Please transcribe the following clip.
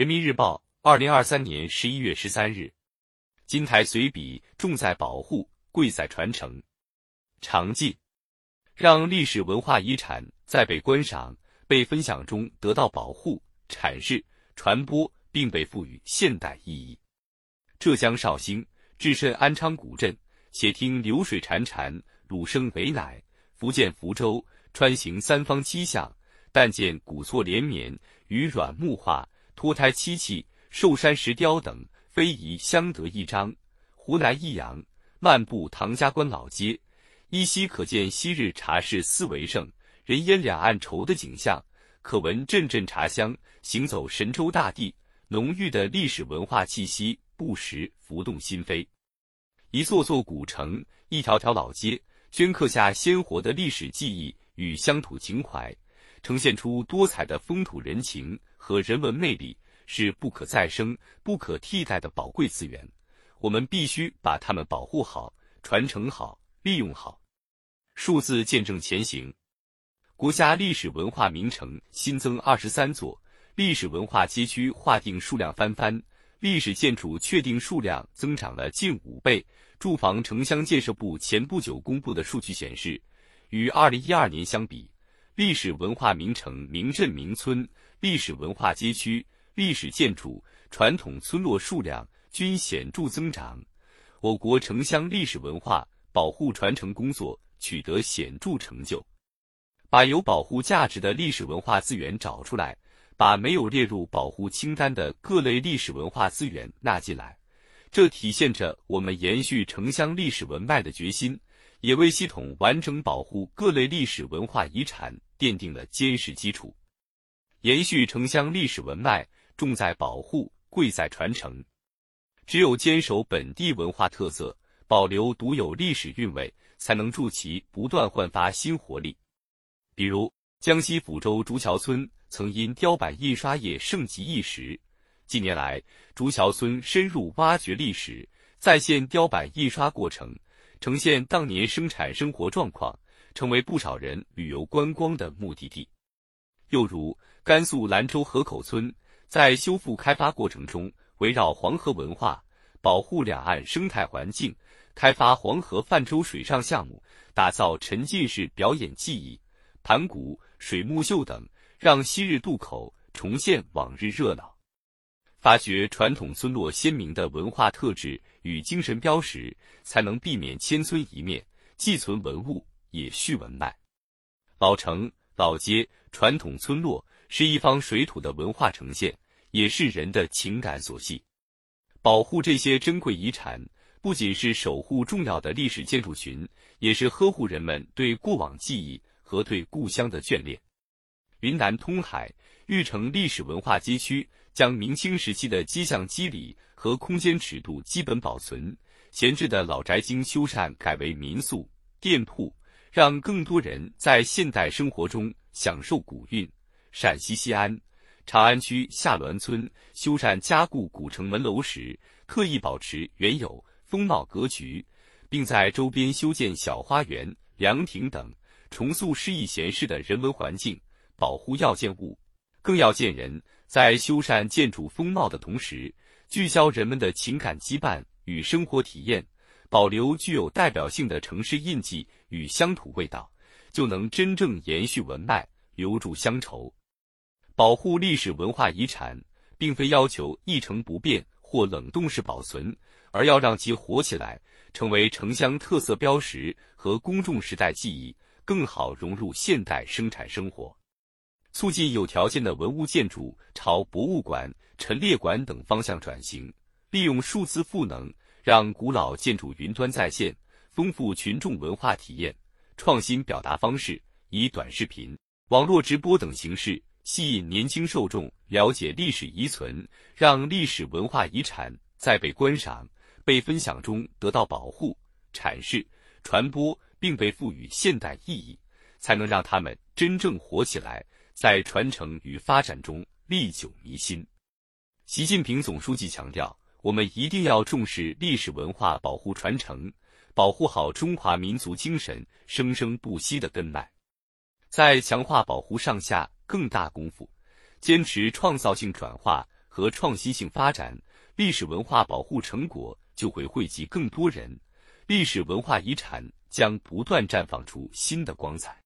人民日报，二零二三年十一月十三日。金台随笔重在保护，贵在传承。长记，让历史文化遗产在被观赏、被分享中得到保护、阐释、传播，并被赋予现代意义。浙江绍兴，置身安昌古镇，且听流水潺潺，鲁声为乃；福建福州，穿行三方七巷，但见古厝连绵，与软木画、脱胎漆器、寿山石雕等非遗相得益彰。湖南益阳，漫步唐家关老街。依稀可见昔日茶室思为盛，人烟两岸愁的景象，可闻阵阵茶香。行走神州大地，浓郁的历史文化气息不时浮动心扉。一座座古城，一条条老街，镌刻下鲜活的历史记忆与乡土情怀，呈现出多彩的风土人情和人文魅力，是不可再生、不可替代的宝贵资源。我们必须把它们保护好、传承好、利用好。数字见证前行，国家历史文化名城新增二十三座，历史文化街区划定数量翻番，历史建筑确定数量增长了近五倍。住房城乡建设部前不久公布的数据显示，与二零一二年相比，历史文化名城、名镇、名村、历史文化街区、历史建筑、传统村落数量均显著增长。我国城乡历史文化保护传承工作。取得显著成就，把有保护价值的历史文化资源找出来，把没有列入保护清单的各类历史文化资源纳进来，这体现着我们延续城乡历史文脉的决心，也为系统完整保护各类历史文化遗产奠定了坚实基础。延续城乡历史文脉，重在保护，贵在传承。只有坚守本地文化特色，保留独有历史韵味。才能助其不断焕发新活力。比如，江西抚州竹桥村曾因雕版印刷业盛极一时。近年来，竹桥村深入挖掘历史，再现雕版印刷过程，呈现当年生产生活状况，成为不少人旅游观光的目的地。又如，甘肃兰州河口村在修复开发过程中，围绕黄河文化，保护两岸生态环境。开发黄河泛舟水上项目，打造沉浸式表演技艺、盘古、水木秀等，让昔日渡口重现往日热闹。发掘传统村落鲜明的文化特质与精神标识，才能避免千村一面，既存文物也续文脉。老城、老街、传统村落是一方水土的文化呈现，也是人的情感所系。保护这些珍贵遗产。不仅是守护重要的历史建筑群，也是呵护人们对过往记忆和对故乡的眷恋。云南通海玉城历史文化街区将明清时期的街巷肌理和空间尺度基本保存，闲置的老宅经修缮改为民宿、店铺，让更多人在现代生活中享受古韵。陕西西安长安区下滦村修缮加固古城门楼时，刻意保持原有。风貌格局，并在周边修建小花园、凉亭等，重塑诗意闲适的人文环境。保护要见物，更要见人。在修缮建筑风貌的同时，聚焦人们的情感羁绊与生活体验，保留具有代表性的城市印记与乡土味道，就能真正延续文脉，留住乡愁。保护历史文化遗产，并非要求一成不变或冷冻式保存。而要让其活起来，成为城乡特色标识和公众时代记忆，更好融入现代生产生活，促进有条件的文物建筑朝博物馆、陈列馆等方向转型，利用数字赋能，让古老建筑云端在线，丰富群众文化体验，创新表达方式，以短视频、网络直播等形式吸引年轻受众了解历史遗存，让历史文化遗产在被观赏。被分享中得到保护、阐释、传播，并被赋予现代意义，才能让他们真正活起来，在传承与发展中历久弥新。习近平总书记强调，我们一定要重视历史文化保护传承，保护好中华民族精神生生不息的根脉，在强化保护上下更大功夫，坚持创造性转化、和创新性发展，历史文化保护成果就会惠及更多人，历史文化遗产将不断绽放出新的光彩。